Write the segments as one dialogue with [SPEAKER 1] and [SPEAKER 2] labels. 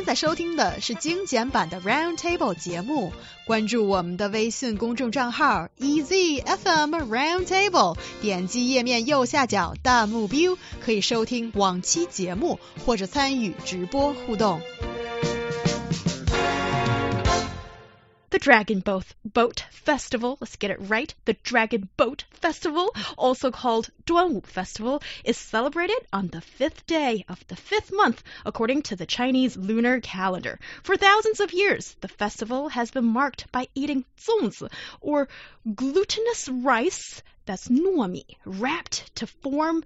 [SPEAKER 1] 现在收听的是精简版的 Round Table 节目，关注我们的微信公众账号 EZFM Round Table，点击页面右下角弹幕 view，可以收听往期节目或者参与直播互动。
[SPEAKER 2] The Dragon Boat, Boat Festival, let's get it right. The Dragon Boat Festival, also called Duanwu Festival, is celebrated on the fifth day of the fifth month, according to the Chinese lunar calendar. For thousands of years, the festival has been marked by eating zongzi, or glutinous rice that's nuomi, wrapped to form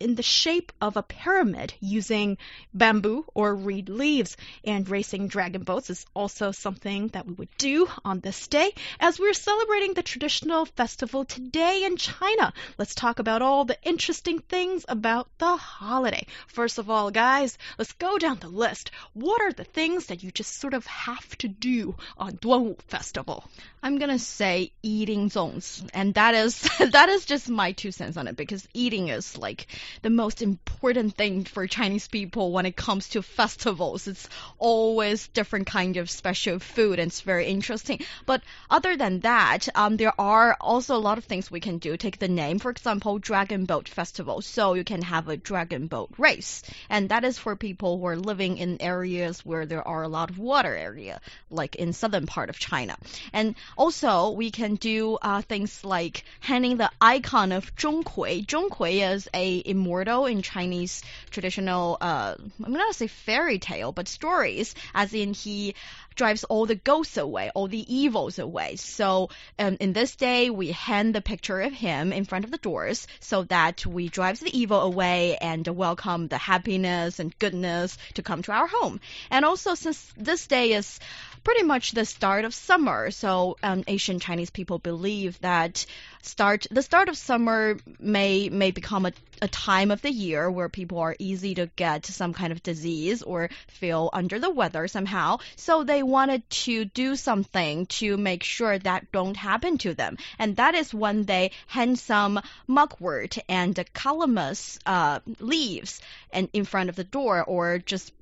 [SPEAKER 2] in the shape of a pyramid using bamboo or reed leaves. And racing dragon boats is also something that we would do on this day. As we're celebrating the traditional festival today in China, let's talk about all the interesting things about the holiday. First of all, guys, let's go down the list. What are the things that you just sort of have to do on Duanwu Festival?
[SPEAKER 3] I'm gonna say eating zongs, and that is that is just my two cents on it because eating is like the most important thing for Chinese people when it comes to festivals. It's always different kind of special food, and it's very interesting. But other than that, um, there are also a lot of things we can do. Take the name, for example, Dragon Boat Festival. So you can have a dragon boat race, and that is for people who are living in areas where there are a lot of water area, like in southern part of China. And also, we can do uh, things like hanging the icon of Zhong Kui. Zhonghui is a immortal in Chinese traditional, uh, I'm not gonna say fairy tale, but stories, as in he drives all the ghosts away, all the evils away. So um, in this day, we hang the picture of him in front of the doors so that we drive the evil away and welcome the happiness and goodness to come to our home. And also, since this day is pretty much the start of summer, so um, Asian Chinese people believe that start the start of summer may may become a, a time of the year where people are easy to get some kind of disease or feel under the weather somehow. So they wanted to do something to make sure that don't happen to them, and that is when they hang some mugwort and calamus uh, leaves and in front of the door, or just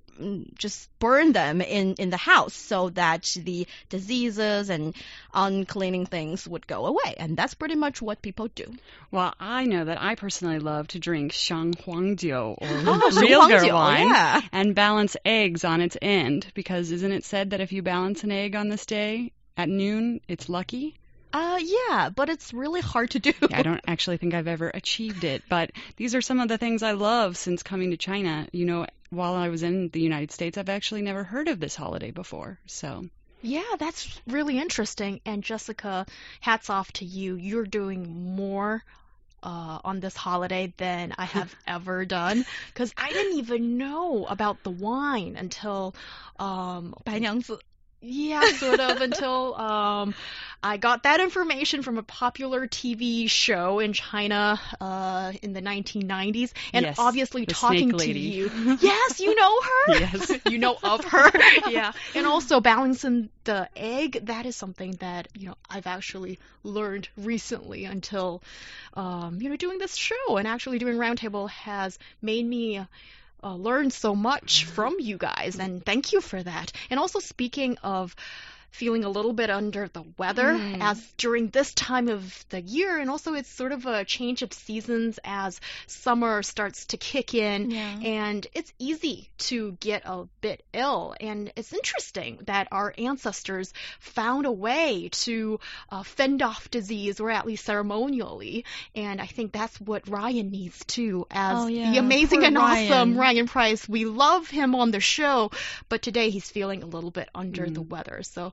[SPEAKER 3] just burn them in, in the house so that the diseases and uncleaning things would go away. And that's pretty much what people do.
[SPEAKER 4] Well, I know that I personally love to drink Xionghuangjiu or
[SPEAKER 3] Oh,
[SPEAKER 4] real
[SPEAKER 3] Xionghuangjiu,
[SPEAKER 4] wine
[SPEAKER 3] yeah.
[SPEAKER 4] and balance eggs on its end because isn't it said that if you balance an egg on this day at noon, it's lucky?
[SPEAKER 3] Uh, yeah, but it's really hard to do.
[SPEAKER 4] I don't actually think I've ever achieved it, but these are some of the things I love since coming to China. You know, while I was in the United States, I've actually never heard of this holiday before. So,
[SPEAKER 2] Yeah, that's really interesting. And Jessica, hats off to you. You're doing more uh, on this holiday than I have ever done because I didn't even know about the wine until, um,
[SPEAKER 3] 白娘子.
[SPEAKER 2] yeah, sort of until um, I got that information from a popular TV show in China uh, in the 1990s, and
[SPEAKER 4] Yes,
[SPEAKER 2] obviously talking to you. Yes, you know her.
[SPEAKER 4] Yes.
[SPEAKER 2] you know of her. yeah, and also balancing the egg. That is something that you know I've actually learned recently. Until um, you know doing this show and actually doing Roundtable has made me uh, learn so much from you guys, and thank you for that. And also, speaking of feeling a little bit under the weather
[SPEAKER 3] Mm.
[SPEAKER 2] as during this time of the year and also it's sort of a change of seasons as summer starts to kick in
[SPEAKER 3] Yeah.
[SPEAKER 2] and it's easy to get a bit ill and it's interesting that our ancestors found a way to uh, fend off disease or at least ceremonially and i think that's what ryan needs too as
[SPEAKER 3] Oh, yeah.
[SPEAKER 2] the amazing
[SPEAKER 3] Poor
[SPEAKER 2] and awesome
[SPEAKER 3] Ryan.
[SPEAKER 2] ryan price we love him on the show but today he's feeling a little bit under the
[SPEAKER 3] Mm.
[SPEAKER 2] weather so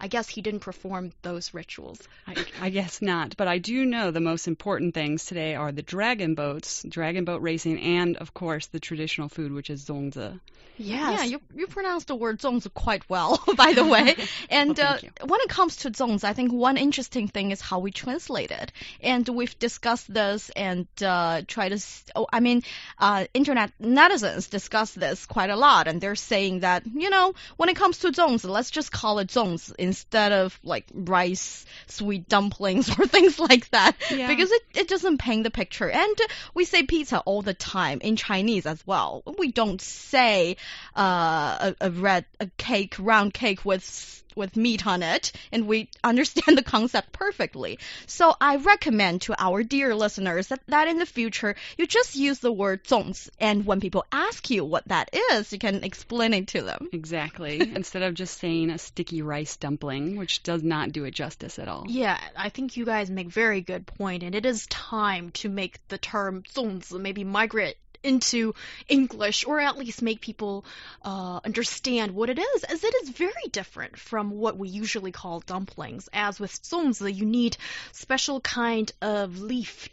[SPEAKER 2] i guess he didn't perform those rituals
[SPEAKER 4] I, I guess not, but I do know the most important things today are the dragon boats, dragon boat racing, and of course the traditional food, which is zongzi.
[SPEAKER 2] yes
[SPEAKER 3] Yeah, you you pronounce the word zongzi quite well, by the way. And
[SPEAKER 4] Well,
[SPEAKER 3] uh, when it comes to zongzi, I think one interesting thing is how we translate it. And we've discussed this and uh, try to. Oh, I mean, uh, internet netizens discuss this quite a lot, and they're saying that you know when it comes to zongzi, let's just call it zongzi instead of like rice, sweet dumplings or things like that
[SPEAKER 4] Yeah.
[SPEAKER 3] because it, it doesn't paint the picture. And we say pizza all the time in Chinese as well. We don't say uh, a, a red a cake, round cake with with meat on it, and we understand the concept perfectly. So I recommend to our dear listeners that, that in the future you just use the word 粽子, and when people ask you what that is, you can explain it to them.
[SPEAKER 4] Exactly. Instead of just saying a sticky rice dumpling, sampling, which does not do it justice at all.
[SPEAKER 2] Yeah, I think you guys make very good point, and it is time to make the term zongzi maybe migrate into English, or at least make people uh, understand what it is, as it is very different from what we usually call dumplings. As with zongzi, you need special kind of leaf,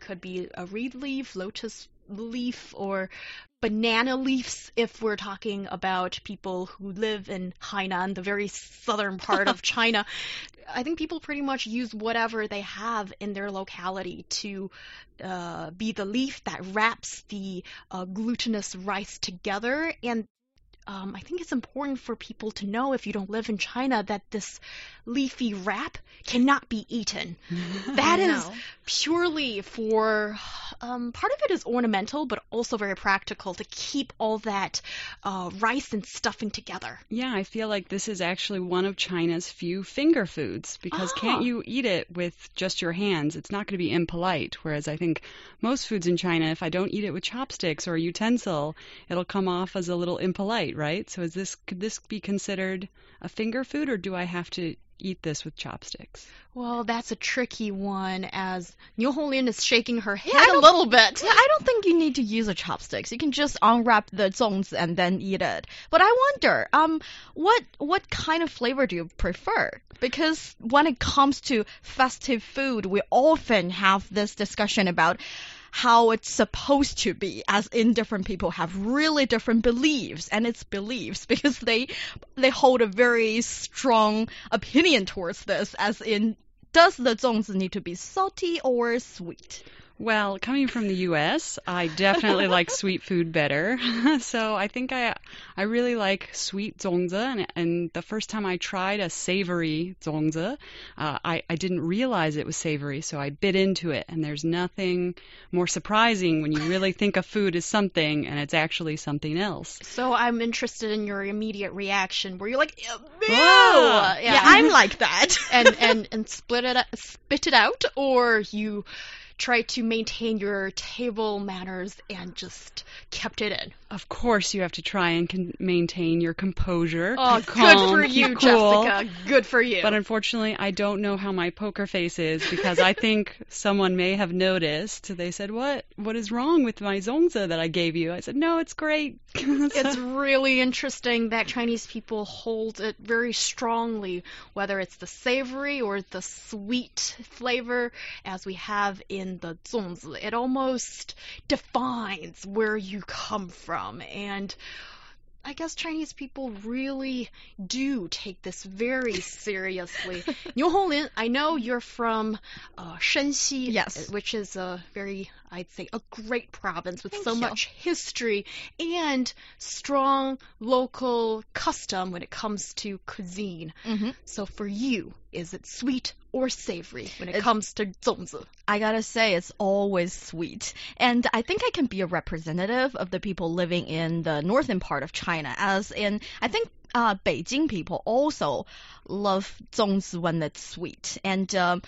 [SPEAKER 2] could be a reed leaf, lotus leaf, or banana leaves if we're talking about people who live in Hainan, the very southern part of China. I think people pretty much use whatever they have in their locality to uh, be the leaf that wraps the uh, glutinous rice together. And um, I think it's important for people to know if you don't live in China that this leafy wrap cannot be eaten. That is purely for um, part of it is ornamental, but also very practical to keep all that uh, rice and stuffing together.
[SPEAKER 4] Yeah, I feel like this is actually one of China's few finger foods because
[SPEAKER 2] Ah.
[SPEAKER 4] can't you eat it with just your hands? It's not going to be impolite. Whereas I think most foods in China, if I don't eat it with chopsticks or a utensil, it'll come off as a little impolite, right? So is this could this be considered a finger food or do I have to eat this with chopsticks?
[SPEAKER 2] Well, that's a tricky one as Niu Honglin is shaking her head a little bit.
[SPEAKER 3] Yeah, I don't think you need to use a chopsticks. You can just unwrap the zongs and then eat it. But I wonder, um, what what kind of flavor do you prefer? Because when it comes to festive food, we often have this discussion about how it's supposed to be, as in different people have really different beliefs, and it's beliefs because they they hold a very strong opinion towards this, as in. Does the zongzi need to be salty or sweet?
[SPEAKER 4] Well, coming from the U.S., I definitely like sweet food better. so I think I I really like sweet zongzi, and, and the first time I tried a savory zongzi, uh, I I didn't realize it was savory, so I bit into it. And there's nothing more surprising when you really think a food is something and it's actually something else.
[SPEAKER 2] So I'm interested in your immediate reaction where you're like, "Ew,
[SPEAKER 4] Ah,
[SPEAKER 2] yeah,
[SPEAKER 3] yeah I'm like that.
[SPEAKER 2] and and and split it spit it out, or you try to maintain your table manners and just kept it in.
[SPEAKER 4] Of course, you have to try and con- maintain your composure.
[SPEAKER 2] Oh,
[SPEAKER 4] keep
[SPEAKER 2] good for you,
[SPEAKER 4] cool.
[SPEAKER 2] Jessica. Good for you.
[SPEAKER 4] But unfortunately, I don't know how my poker face is because I think someone may have noticed. They said, "What? What is wrong with my zongzi that I gave you?" I said, "No, it's great."
[SPEAKER 2] it's really interesting that Chinese people hold it very strongly, whether it's the savory or the sweet flavor, as we have in the zongzi. It almost defines where you come from, and I guess Chinese people really do take this very seriously. Niu Honglin, I know you're from uh, Shenxi,
[SPEAKER 3] Yes.
[SPEAKER 2] which is a very, I'd say, a great province with
[SPEAKER 3] Thank
[SPEAKER 2] so
[SPEAKER 3] you.
[SPEAKER 2] much history and strong local custom when it comes to cuisine.
[SPEAKER 3] hmm
[SPEAKER 2] So for you, is it sweet or savory when it
[SPEAKER 3] It's-
[SPEAKER 2] comes to zongzi?
[SPEAKER 3] I gotta say, it's always sweet. And I think I can be a representative of the people living in the northern part of China, as in, I think uh, Beijing people also love zongzi when it's sweet. And um,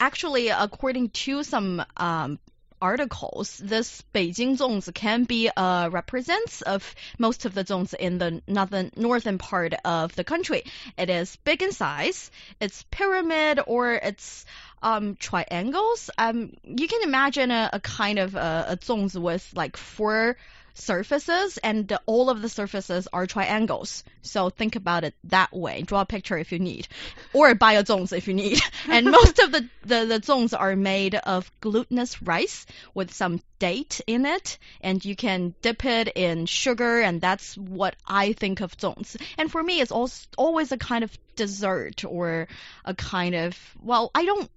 [SPEAKER 3] actually, according to some um, articles, this Beijing zongzi can be uh, represents of most of the zongzi in the northern northern part of the country. It is big in size, it's pyramid or it's um, triangles. Um, you can imagine a, a kind of a, a zongzi with like four surfaces, and all of the surfaces are triangles. So think about it that way. Draw a picture if you need, or buy a zongzi if you need. and most of the the, the zongzi are made of glutinous rice with some date in it, and you can dip it in sugar, and that's what I think of zongzi. And for me, it's also always a kind of dessert or a kind of well i don't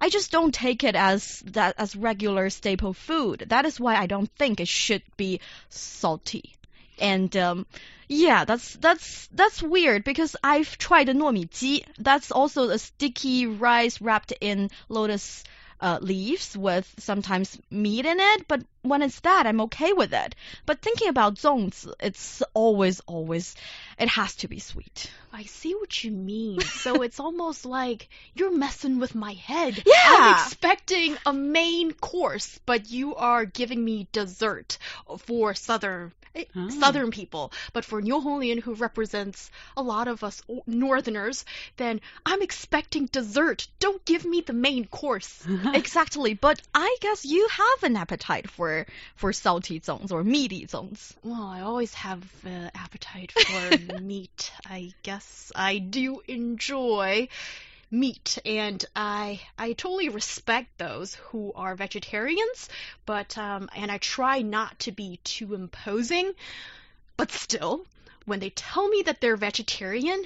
[SPEAKER 3] i just don't take it as that as regular staple food. That is why i don't think it should be salty. And um, yeah that's that's that's weird because i've tried the nuomi ji that's also a sticky rice wrapped in lotus uh, leaves with sometimes meat in it. But when it's that, I'm okay with it. But thinking about 粽子, it's always always it has to be sweet.
[SPEAKER 2] I see what you mean. so it's almost like you're messing with my head.
[SPEAKER 3] Yeah.
[SPEAKER 2] I'm expecting a main course, but you are giving me dessert for southern
[SPEAKER 4] oh.
[SPEAKER 2] southern people. But for Niu Honglin, who represents a lot of us northerners, then I'm expecting dessert. Don't give me the main course.
[SPEAKER 3] exactly. But I guess you have an appetite for for salty zongs or meaty zongs.
[SPEAKER 2] Well, I always have an appetite for meat. I guess I do enjoy meat, and I I totally respect those who are vegetarians, but um, and I try not to be too imposing, but still, when they tell me that they're vegetarian.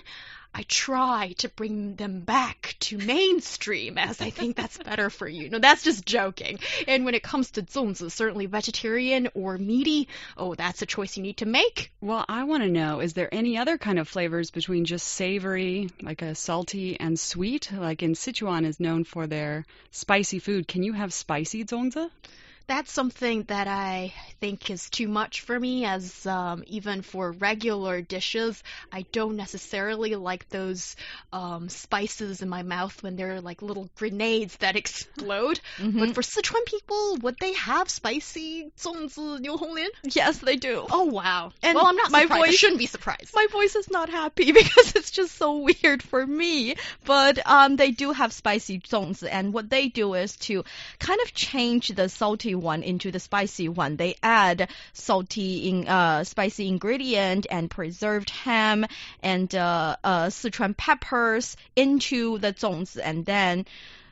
[SPEAKER 2] I try to bring them back to mainstream as I think that's better for you. No, that's just joking. And when it comes to 粽子, certainly vegetarian or meaty, oh, that's a choice you need to make.
[SPEAKER 4] Well, I want to know is there any other kind of flavors between just savory, like a salty, and sweet? Like in Sichuan is known for their spicy food. Can you have spicy zongzi?
[SPEAKER 2] that's something that I think is too much for me, as um, even for regular dishes, I don't necessarily like those um, spices in my mouth when they're like little grenades that explode. Mm-hmm. But for Sichuan people, would they have spicy zongzi niu honglin?
[SPEAKER 3] Yes, they do.
[SPEAKER 2] Oh wow!
[SPEAKER 3] And
[SPEAKER 2] well, I'm not.
[SPEAKER 3] My
[SPEAKER 2] surprised.
[SPEAKER 3] voice I
[SPEAKER 2] shouldn't be surprised.
[SPEAKER 3] My voice is not happy because it's just so weird for me. But um, they do have spicy zongzi, and what they do is to kind of change the salty one into the spicy one. They add salty in uh spicy ingredient and preserved ham and uh, uh Sichuan peppers into the 粽子, and then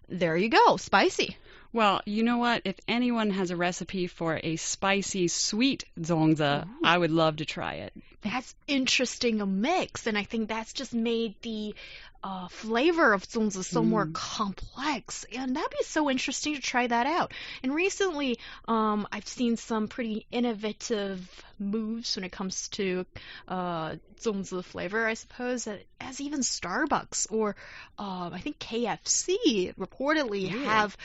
[SPEAKER 3] there you go, spicy.
[SPEAKER 4] Well, you know what? If anyone has a recipe for a spicy sweet zongzi. I would love to try it.
[SPEAKER 2] That's interesting a mix, and I think that's just made the uh, flavor of zongzi so mm. more complex, and that'd be so interesting to try that out. And recently, um, I've seen some pretty innovative moves when it comes to uh, zongzi flavor. I suppose as even Starbucks or um, I think KFC reportedly really? have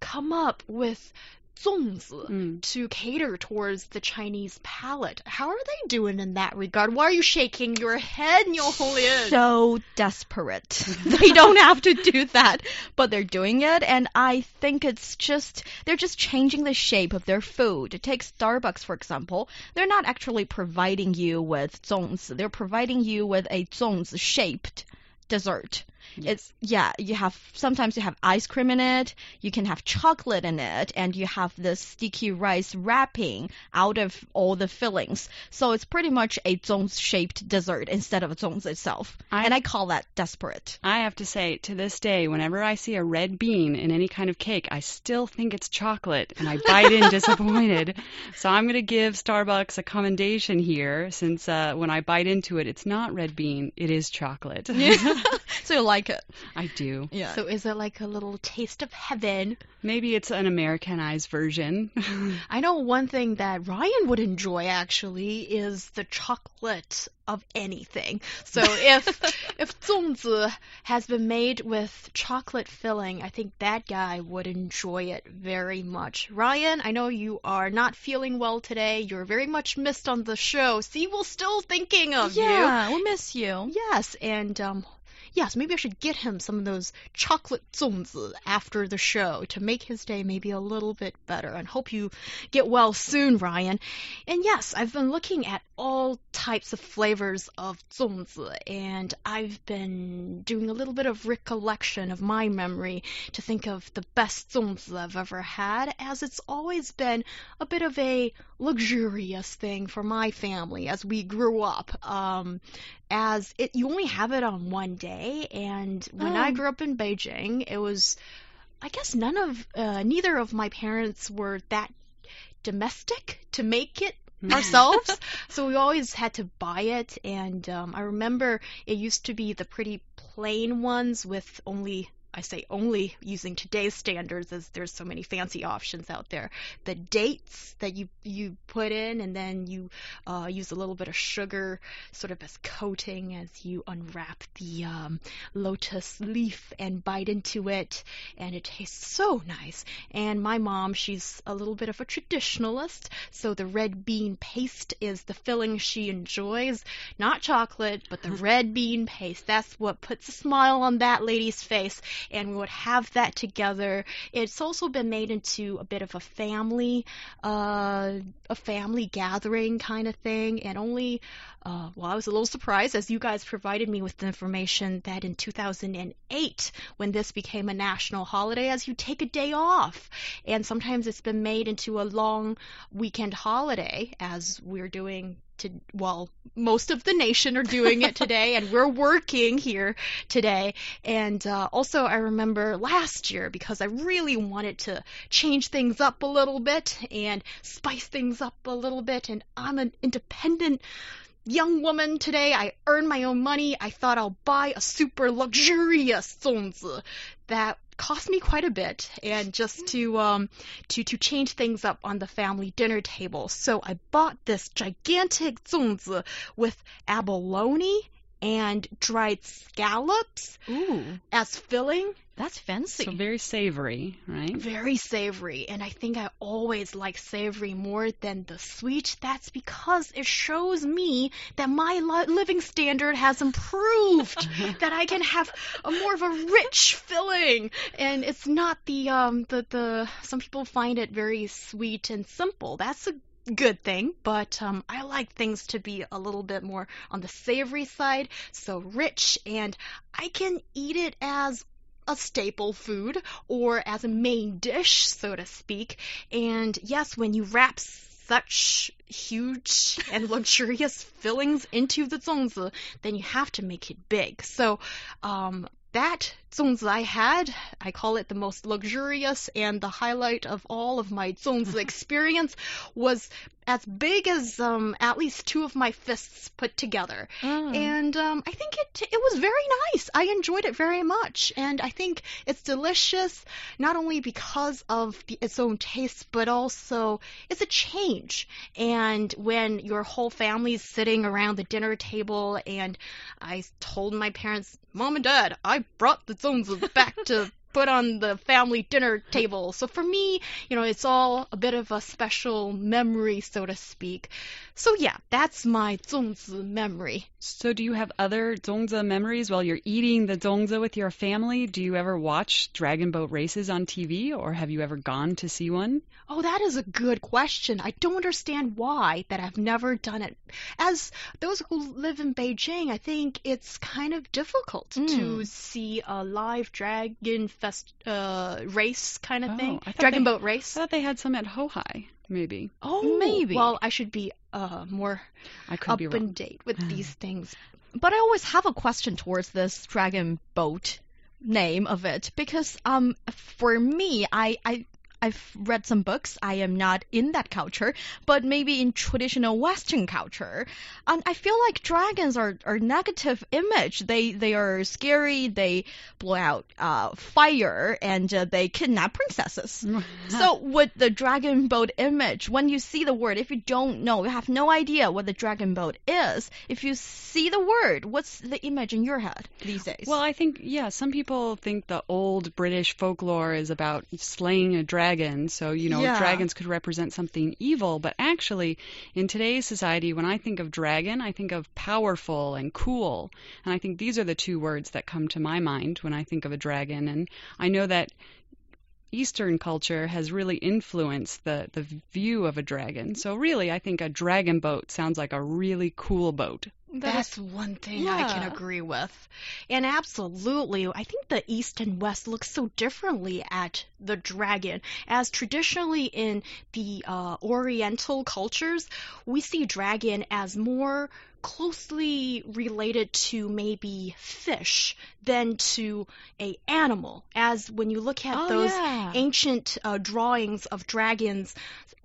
[SPEAKER 2] come up with zongzi
[SPEAKER 4] mm.
[SPEAKER 2] to cater towards the Chinese palate. How are they doing in that regard? Why are you shaking your head, Honglin?
[SPEAKER 3] So desperate. they don't have to do that, but they're doing it, and I think it's just they're just changing the shape of their food. Take Starbucks for example. They're not actually providing you with zongzi. They're providing you with a zongzi-shaped dessert. Yes. It's yeah, you have sometimes you have ice cream in it, you can have chocolate in it, and you have the sticky rice wrapping out of all the fillings. So it's pretty much a zong shaped dessert instead of a zong itself.
[SPEAKER 4] I,
[SPEAKER 3] and I call that desperate.
[SPEAKER 4] I have to say to this day whenever I see a red bean in any kind of cake, I still think it's chocolate and I bite in disappointed. So I'm going to give Starbucks a commendation here since uh, when I bite into it, it's not red bean, it is chocolate.
[SPEAKER 3] so you like it.
[SPEAKER 4] I do.
[SPEAKER 3] Yeah.
[SPEAKER 2] So is it like a little taste of heaven?
[SPEAKER 4] Maybe it's an Americanized version.
[SPEAKER 2] I know one thing that Ryan would enjoy actually is the chocolate of anything. So if if 粽子 has been made with chocolate filling, I think that guy would enjoy it very much. Ryan, I know you are not feeling well today. You're very much missed on the show. See, we're still thinking of you.
[SPEAKER 3] yeah, we'll miss you.
[SPEAKER 2] Yes, and um yes, maybe I should get him some of those chocolate zongzi after the show to make his day maybe a little bit better. And hope you get well soon, Ryan. And yes, I've been looking at all types of flavors of zongzi, and I've been doing a little bit of recollection of my memory to think of the best zongzi I've ever had, as it's always been a bit of a luxurious thing for my family as we grew up. Um, as it, you only have it on one day, and when I
[SPEAKER 3] Oh.
[SPEAKER 2] grew up in Beijing, it was, I guess, none of, uh, neither of my parents were that domestic to make it ourselves. so we always had to buy it. And um, I remember it used to be the pretty plain ones with only I say only using today's standards as there's so many fancy options out there. The dates that you you put in and then you uh, use a little bit of sugar sort of as coating as you unwrap the um, lotus leaf and bite into it and it tastes so nice. And my mom, she's a little bit of a traditionalist, so the red bean paste is the filling she enjoys. Not chocolate, but the red bean paste. That's what puts a smile on that lady's face and we would have that together. It's also been made into a bit of a family, uh, a family gathering kind of thing, and only, uh, well, I was a little surprised as you guys provided me with the information that in 2008, when this became a national holiday, as you take a day off, and sometimes it's been made into a long weekend holiday, as we're doing to well most of the nation are doing it today and we're working here today. And uh, also i remember last year because i really wanted to change things up a little bit and spice things up a little bit and i'm an independent young woman today. I earn my own money. I thought i'll buy a super luxurious 粽子 that cost me quite a bit and just to um to to change things up on the family dinner table. So i bought this gigantic 粽子 with abalone and dried scallops
[SPEAKER 3] Ooh,
[SPEAKER 2] as filling.
[SPEAKER 3] That's fancy.
[SPEAKER 4] So very savory, right?
[SPEAKER 2] very savory and i think i always like savory more than the sweet. That's because it shows me that my living standard has improved that i can have a more of a rich filling. And it's not the um the the some people find it very sweet and simple. That's a good thing, but um, I like things to be a little bit more on the savory side, so rich, and I can eat it as a staple food or as a main dish, so to speak. And yes, when you wrap such huge and luxurious fillings into the zongzi, then you have to make it big. So, um, that zongzi I had. I call it the most luxurious, and the highlight of all of my zongzi experience was as big as um, at least two of my fists put together.
[SPEAKER 3] Mm.
[SPEAKER 2] And um, I think it it was very nice. I enjoyed it very much, and I think it's delicious not only because of the, its own taste, but also it's a change. And when your whole family's sitting around the dinner table, and I told my parents, "Mom and Dad, I brought the 粽子 back to." Put on the family dinner table. So for me, you know, it's all a bit of a special memory, so to speak. So yeah, that's my zongzi memory.
[SPEAKER 4] So do you have other zongzi memories while you're eating the zongzi with your family? Do you ever watch dragon boat races on TV or have you ever gone to see one?
[SPEAKER 2] Oh, that is a good question. I don't understand why that I've never done it. As those who live in Beijing, I think it's kind of difficult to
[SPEAKER 3] Mm.
[SPEAKER 2] see a live dragon fest uh, race kind of
[SPEAKER 4] Oh,
[SPEAKER 2] thing. Dragon
[SPEAKER 4] they-
[SPEAKER 2] boat race.
[SPEAKER 4] I thought they had some at Houhai, maybe.
[SPEAKER 2] Oh,
[SPEAKER 3] maybe.
[SPEAKER 2] Well, I should be uh, more
[SPEAKER 4] I could
[SPEAKER 2] up
[SPEAKER 4] be wrong.
[SPEAKER 2] and date with these things.
[SPEAKER 3] But I always have a question towards this dragon boat name of it because um for me I I I've read some books. I am not in that culture, but maybe in traditional Western culture, and I feel like dragons are are negative image. They they are scary. They blow out uh, fire and uh, they kidnap princesses. So with the dragon boat image, when you see the word, if you don't know, you have no idea what the dragon boat is. If you see the word, what's the image in your head these days?
[SPEAKER 4] Well, I think, yeah, some people think the old British folklore is about slaying a dragon. So, you know,
[SPEAKER 2] Yeah.
[SPEAKER 4] dragons could represent something evil. But actually, in today's society, when I think of dragon, I think of powerful and cool. And I think these are the two words that come to my mind when I think of a dragon. And I know that Eastern culture has really influenced the, the view of a dragon. So, really, I think a dragon boat sounds like a really cool boat.
[SPEAKER 2] That's one thing I can agree with. And absolutely, I think the East and West look so differently at the dragon. As traditionally in the uh, Oriental cultures, we see dragon as more closely related to maybe fish than to a animal. As when you look at
[SPEAKER 3] Oh,
[SPEAKER 2] those
[SPEAKER 3] yeah.
[SPEAKER 2] ancient uh, drawings of dragons,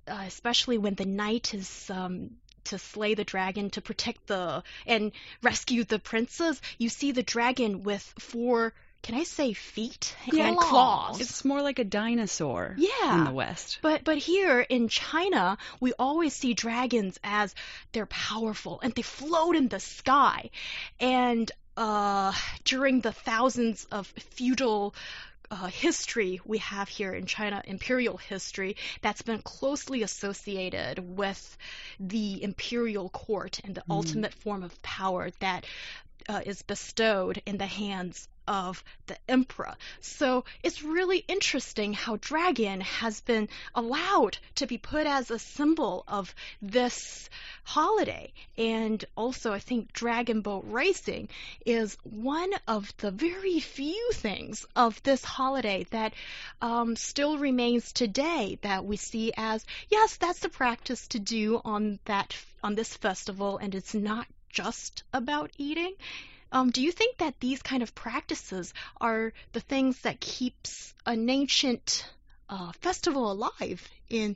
[SPEAKER 2] uh, especially when the knight is um, to slay the dragon to protect the and rescue the princess, you see the dragon with four can I say feet
[SPEAKER 4] Yeah,
[SPEAKER 2] and
[SPEAKER 3] claws.
[SPEAKER 2] claws?
[SPEAKER 4] It's more like a dinosaur
[SPEAKER 2] Yeah.
[SPEAKER 4] in the West.
[SPEAKER 2] But but here in China, we always see dragons as they're powerful and they float in the sky. And uh, during the thousands of feudal uh, history we have here in China, imperial history, that's been closely associated with the imperial court and the ultimate form of power that uh, is bestowed in the hands of the emperor. So it's really interesting how dragon has been allowed to be put as a symbol of this holiday. And also, I think dragon boat racing is one of the very few things of this holiday that um, still remains today that we see as yes, that's the practice to do on that on this festival, and it's not just about eating. Um, do you think that these kind of practices are the things that keeps an ancient uh, festival alive in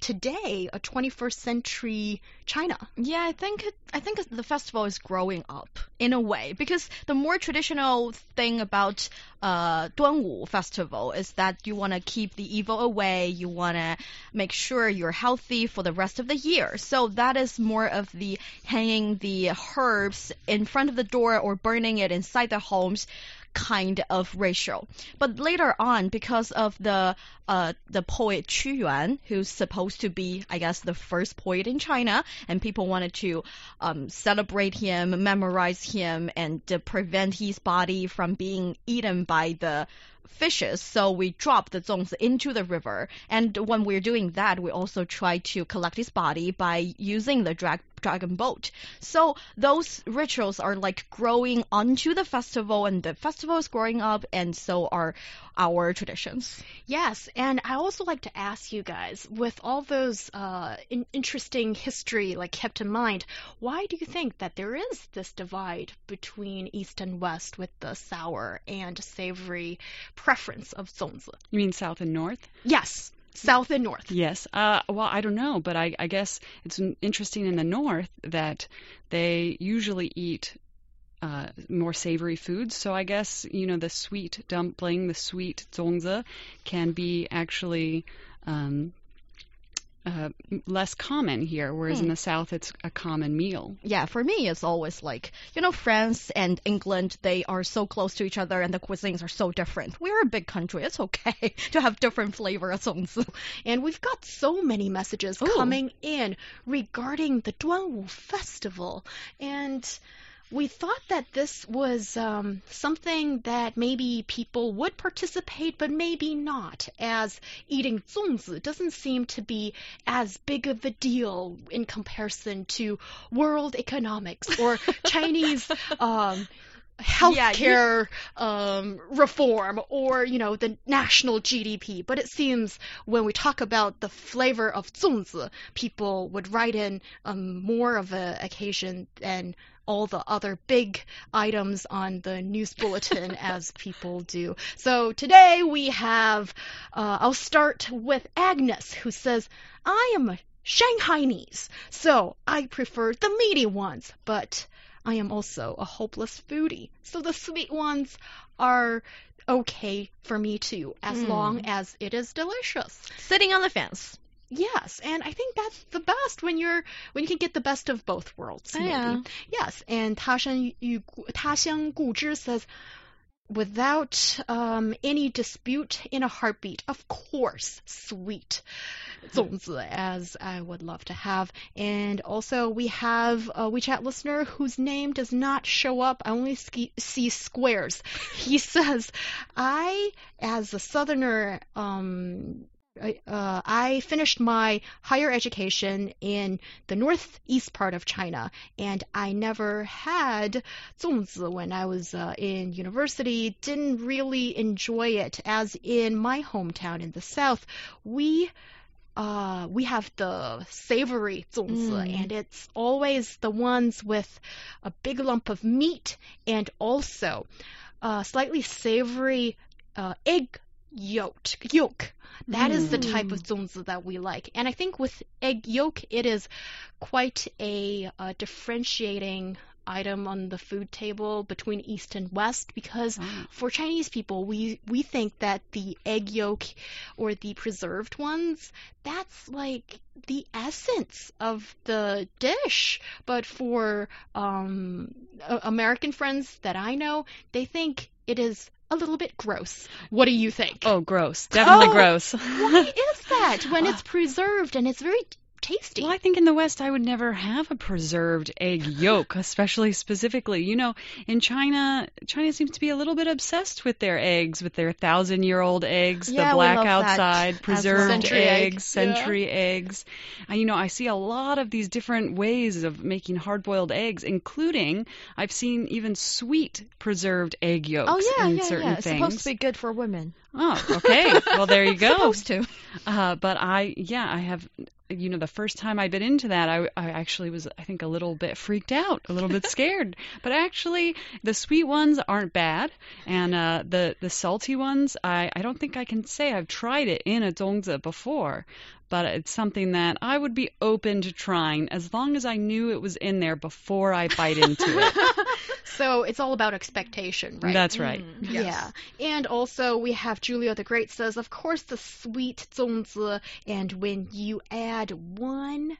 [SPEAKER 2] today, a 21st century China?
[SPEAKER 3] Yeah, I think it, I think the festival is growing up in a way because the more traditional thing about uh, Duanwu festival is that you want to keep the evil away. You want to make sure you're healthy for the rest of the year. So that is more of the hanging the herbs in front of the door or burning it inside the homes kind of ratio. But later on, because of the uh, the poet Qu Yuan, who's supposed to be, I guess, the first poet in China, and people wanted to um, celebrate him, memorize him, and prevent his body from being eaten by the fishes. So we drop the zongs into the river. And when we're doing that, we also try to collect his body by using the drag dragon boat. So those rituals are like growing onto the festival, and the festival is growing up, and so are our traditions.
[SPEAKER 2] Yes, and I also like to ask you guys, with all those uh, in interesting history like kept in mind, why do you think that there is this divide between East and West with the sour and savory preference of zongzi?
[SPEAKER 4] You mean South and North?
[SPEAKER 2] Yes, South and North.
[SPEAKER 4] Yes. Uh, well, I don't know, but I, I guess it's interesting in the North that they usually eat uh, more savory foods. So I guess you know the sweet dumpling, the sweet zongzi, can be actually um, uh, less common here, whereas in
[SPEAKER 3] Hmm.
[SPEAKER 4] the South it's a common meal.
[SPEAKER 3] Yeah, for me, it's always like, you know, France and England, they are so close to each other and the cuisines are so different. We're a big country. It's okay to have different flavor of zongzi.
[SPEAKER 2] And we've got so many messages
[SPEAKER 3] Ooh.
[SPEAKER 2] coming in regarding the Duanwu Festival. And we thought that this was um, something that maybe people would participate, but maybe not, as eating zongzi doesn't seem to be as big of a deal in comparison to world economics or Chinese. Um,
[SPEAKER 3] Yeah,
[SPEAKER 2] healthcare um, reform or you know the national GDP. But it seems when we talk about the flavor of zongzi, people would write in um, more of a occasion than all the other big items on the news bulletin as people do. So today we have, uh, I'll start with Agnes who says, I am a Shanghainese, so I prefer the meaty ones, but I am also a hopeless foodie. So the sweet ones are okay for me too, as
[SPEAKER 3] Mm.
[SPEAKER 2] long as it is delicious.
[SPEAKER 3] Sitting on the fence.
[SPEAKER 2] Yes, and I think that's the best when you're when you can get the best of both worlds. Maybe.
[SPEAKER 3] Yeah.
[SPEAKER 2] Yes, and 他山与他乡故知 says without um, any dispute in a heartbeat, of course, sweet 粽子 as I would love to have. And also we have a WeChat listener whose name does not show up. I only ski- see squares. He says, I, as a southerner, um, I, uh, I finished my higher education in the northeast part of China, and I never had zongzi when I was uh, in university. Didn't really enjoy it, as in my hometown in the south, we. Uh, we have the savory zongzi,
[SPEAKER 3] mm.
[SPEAKER 2] and it's always the ones with a big lump of meat and also uh, slightly savory uh, egg yolk. Yolk. That is the type of 粽子 that we like. And I think with egg yolk, it is quite a uh, differentiating item on the food table between East and West because
[SPEAKER 4] Oh.
[SPEAKER 2] for Chinese people, we we think that the egg yolk or the preserved ones, that's like the essence of the dish. But for um, American friends that I know, they think it is a little bit gross. What do you think?
[SPEAKER 4] Oh, gross. Definitely
[SPEAKER 2] Oh,
[SPEAKER 4] gross.
[SPEAKER 2] Why is that when it's preserved and it's very tasty?
[SPEAKER 4] Well, I think in the West I would never have a preserved egg yolk, especially specifically. You know, in China, China seems to be a little bit obsessed with their eggs, with their thousand-year-old eggs,
[SPEAKER 3] Yeah,
[SPEAKER 4] the black outside, preserved.
[SPEAKER 2] Century egg,
[SPEAKER 4] eggs,
[SPEAKER 2] yeah.
[SPEAKER 4] century eggs. And you know, I see a lot of these different ways of making hard-boiled eggs, including I've seen even sweet preserved egg yolks
[SPEAKER 3] Oh yeah,
[SPEAKER 4] in
[SPEAKER 3] yeah,
[SPEAKER 4] certain
[SPEAKER 3] yeah. It's
[SPEAKER 4] things.
[SPEAKER 3] supposed to be good for women.
[SPEAKER 4] Oh, okay. well, there you go.
[SPEAKER 3] Supposed to.
[SPEAKER 4] Uh, but I, yeah, I have, you know, the first time I bit into that, I, I actually was, I think, a little bit freaked out, a little bit scared. But actually, the sweet ones aren't bad, and uh, the the salty ones, I, I don't think I can say I've tried it in a zongzi before. But it's something that I would be open to trying as long as I knew it was in there before I bite into it.
[SPEAKER 2] so it's all about expectation, right?
[SPEAKER 4] That's right. Mm-hmm.
[SPEAKER 2] Yeah. And also we have Julia the Great says, of course, the sweet 粽子, and when you add one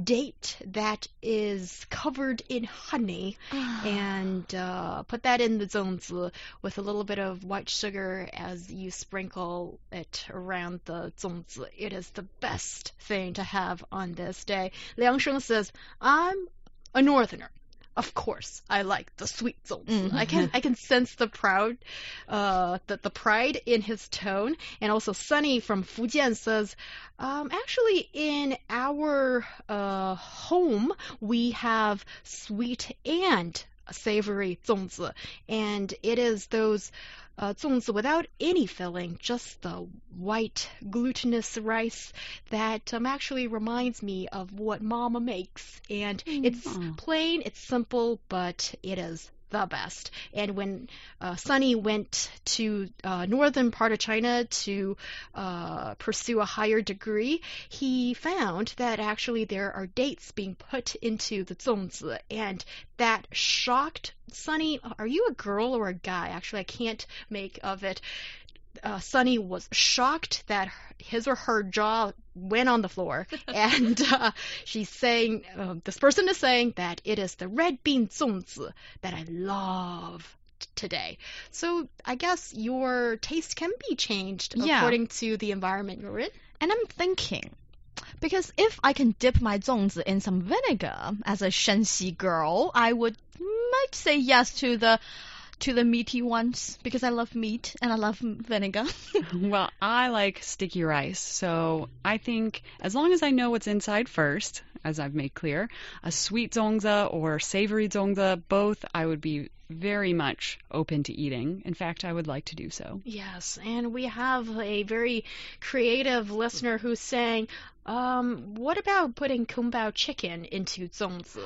[SPEAKER 2] date that is covered in honey oh. and uh, put that in the zongzi with a little bit of white sugar as you sprinkle it around the zongzi. It is the best thing to have on this day. Liang Sheng says, I'm a northerner of course I like the sweet zong.
[SPEAKER 3] Mm-hmm.
[SPEAKER 2] I can I can sense the proud uh the, the pride in his tone. And also Sunny from Fujian says, um, actually in our uh, home we have sweet and savory zongzi, and it is those uh, zongzi without any filling, just the white glutinous rice that um, actually reminds me of what Mama makes. And mm-hmm.
[SPEAKER 4] it's
[SPEAKER 2] plain, it's simple, but it is the best. And when uh, Sunny went to uh, northern part of China to uh, pursue a higher degree, he found that actually there are dates being put into the zongzi, and that shocked Sunny. Are you a girl or a guy? Actually, I can't make of it. Uh, Sunny was shocked that his or her jaw went on the floor, and uh, she's saying, uh, this person is saying that it is the red bean 粽子 that I love today. So I guess your taste can be changed
[SPEAKER 3] Yeah.
[SPEAKER 2] according to the environment you're in.
[SPEAKER 3] And I'm thinking, because if I can dip my 粽子 in some vinegar as a Shenxi girl, I would might say yes to the to the meaty ones because I love meat and I love vinegar.
[SPEAKER 4] Well, I like sticky rice, so I think as long as I know what's inside first, as I've made clear, a sweet zongzi or savory zongzi, both I would be very much open to eating. In fact, I would like to do so.
[SPEAKER 2] Yes, and we have a very creative listener who's saying, um, what about putting kung pao chicken into 粽子?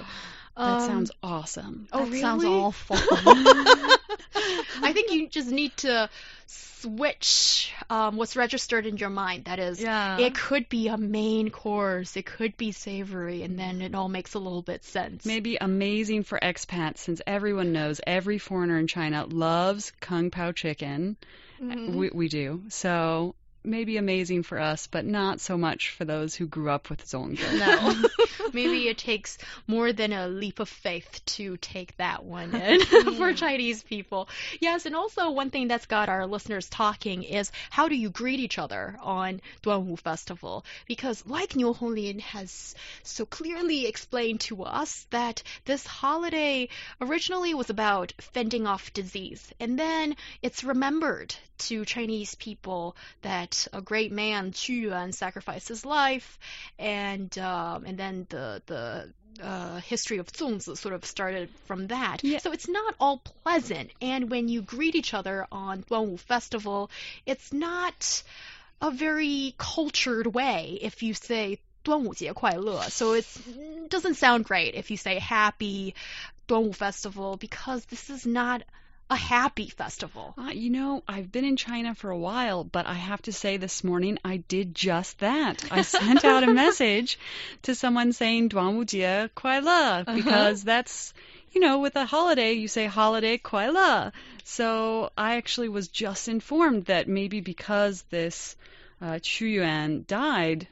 [SPEAKER 4] That
[SPEAKER 2] Um,
[SPEAKER 4] sounds awesome.
[SPEAKER 2] Oh,
[SPEAKER 3] that sounds
[SPEAKER 2] really?
[SPEAKER 3] awful.
[SPEAKER 2] I think you just need to switch um, what's registered in your mind. That is,
[SPEAKER 3] Yeah.
[SPEAKER 2] it could be a main course, it could be savory, and then it all makes a little bit sense.
[SPEAKER 4] Maybe amazing for expats since everyone knows every foreigner in China loves kung pao chicken.
[SPEAKER 2] Mhm.
[SPEAKER 4] We, we do. So maybe amazing for us, but not so much for those who grew up with zongzi.
[SPEAKER 2] No. Maybe it takes more than a leap of faith to take that one in for Chinese people. Yes, and also one thing that's got our listeners talking is how do you greet each other on Duanwu Festival? Because like Niu Honglin has so clearly explained to us that this holiday originally was about fending off disease, and then it's remembered to Chinese people that a great man Qu Yuan sacrificed his life, and um, and then the the uh, history of 粽子sort of started from that.
[SPEAKER 4] Yeah.
[SPEAKER 2] So it's not all pleasant. And when you greet each other on Duanwu Festival, it's not a very cultured way if you say 端午节快乐. So it doesn't sound great if you say happy 端午 festival because this is not a happy festival.
[SPEAKER 4] Uh, you know, I've been in China for a while, but I have to say this morning I did just that. I sent out a message to someone saying Duanwujie Kuai Le uh-huh. because uh-huh. that's you know, with a holiday, you say holiday kuai le. So I actually was just informed that maybe because this uh, Qu Yuan died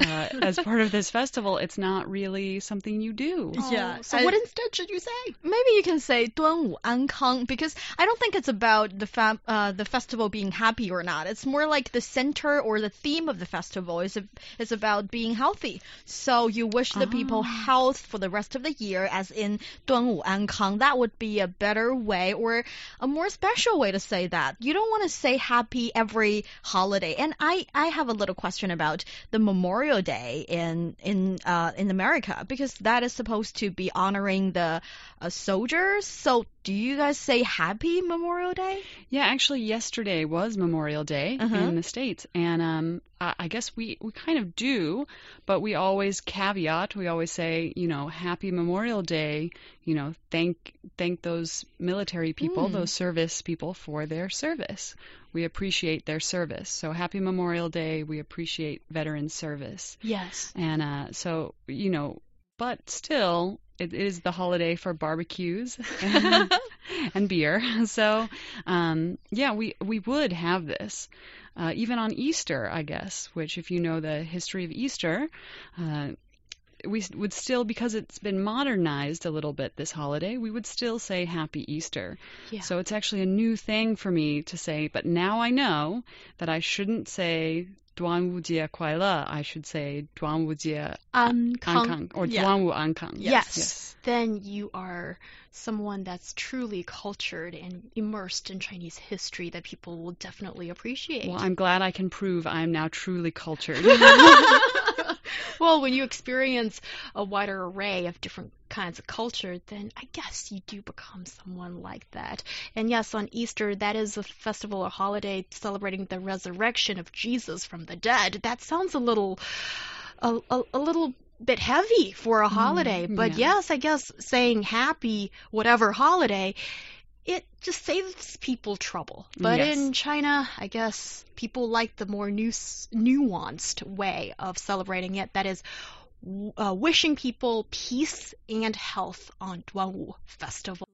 [SPEAKER 4] uh, as part of this festival, it's not really something you do.
[SPEAKER 3] Yeah.
[SPEAKER 2] Oh, so
[SPEAKER 3] I-
[SPEAKER 2] what instead should you say?
[SPEAKER 3] Maybe you can say 端午安康 because I don't think it's about the fam- uh, the festival being happy or not. It's more like the center or the theme of the festival is is about being healthy. So you wish the people health for the rest of the year, as in 端午安康. That would be a better way or a more special way to say that. You don't want to say happy every holiday. And I I have a little question about the Memorial Day in in uh, in America because that is supposed to be honoring the uh, soldiers. So do you guys say Happy Memorial Day?
[SPEAKER 4] Yeah, actually, yesterday was Memorial Day
[SPEAKER 3] Uh-huh.
[SPEAKER 4] in the States, and um, I, I guess we, we kind of do, but we always caveat. We always say, you know, Happy Memorial Day. You know, thank thank those military people,
[SPEAKER 3] Mm.
[SPEAKER 4] those service people for their service. We appreciate their service. So Happy Memorial Day. We appreciate veteran service,
[SPEAKER 2] Yes.
[SPEAKER 4] and uh, so you know, but still. It is the holiday for barbecues and, and beer. So, um, yeah, we we would have this, uh, even on Easter, I guess. Which, if you know the history of Easter, uh, we would still, because it's been modernized a little bit this holiday, we would still say Happy Easter.
[SPEAKER 2] Yeah.
[SPEAKER 4] So it's actually a new thing for me to say. But now I know that I shouldn't say Duan Wu Le, I should say
[SPEAKER 2] Duan Wu
[SPEAKER 4] Jie An or
[SPEAKER 3] yeah.
[SPEAKER 4] Wu Kang. Yes,
[SPEAKER 2] yes.
[SPEAKER 4] yes.
[SPEAKER 2] Then you are someone that's truly cultured and immersed in Chinese history that people will definitely appreciate.
[SPEAKER 4] Well, I'm glad I can prove I'm now truly cultured.
[SPEAKER 2] well, when you experience a wider array of different kinds of culture, then I guess you do become someone like that. And yes, on Easter, that is a festival or holiday celebrating the resurrection of Jesus from the dead. That sounds a little, a, a, a little bit heavy for a holiday. Mm-hmm. but
[SPEAKER 4] yeah.
[SPEAKER 2] yes, I guess saying happy whatever holiday. It just saves people trouble. But
[SPEAKER 4] Yes.
[SPEAKER 2] in China, I guess people like the more nu- nuanced way of celebrating it. That is, uh, wishing people peace and health on Duanwu Festival.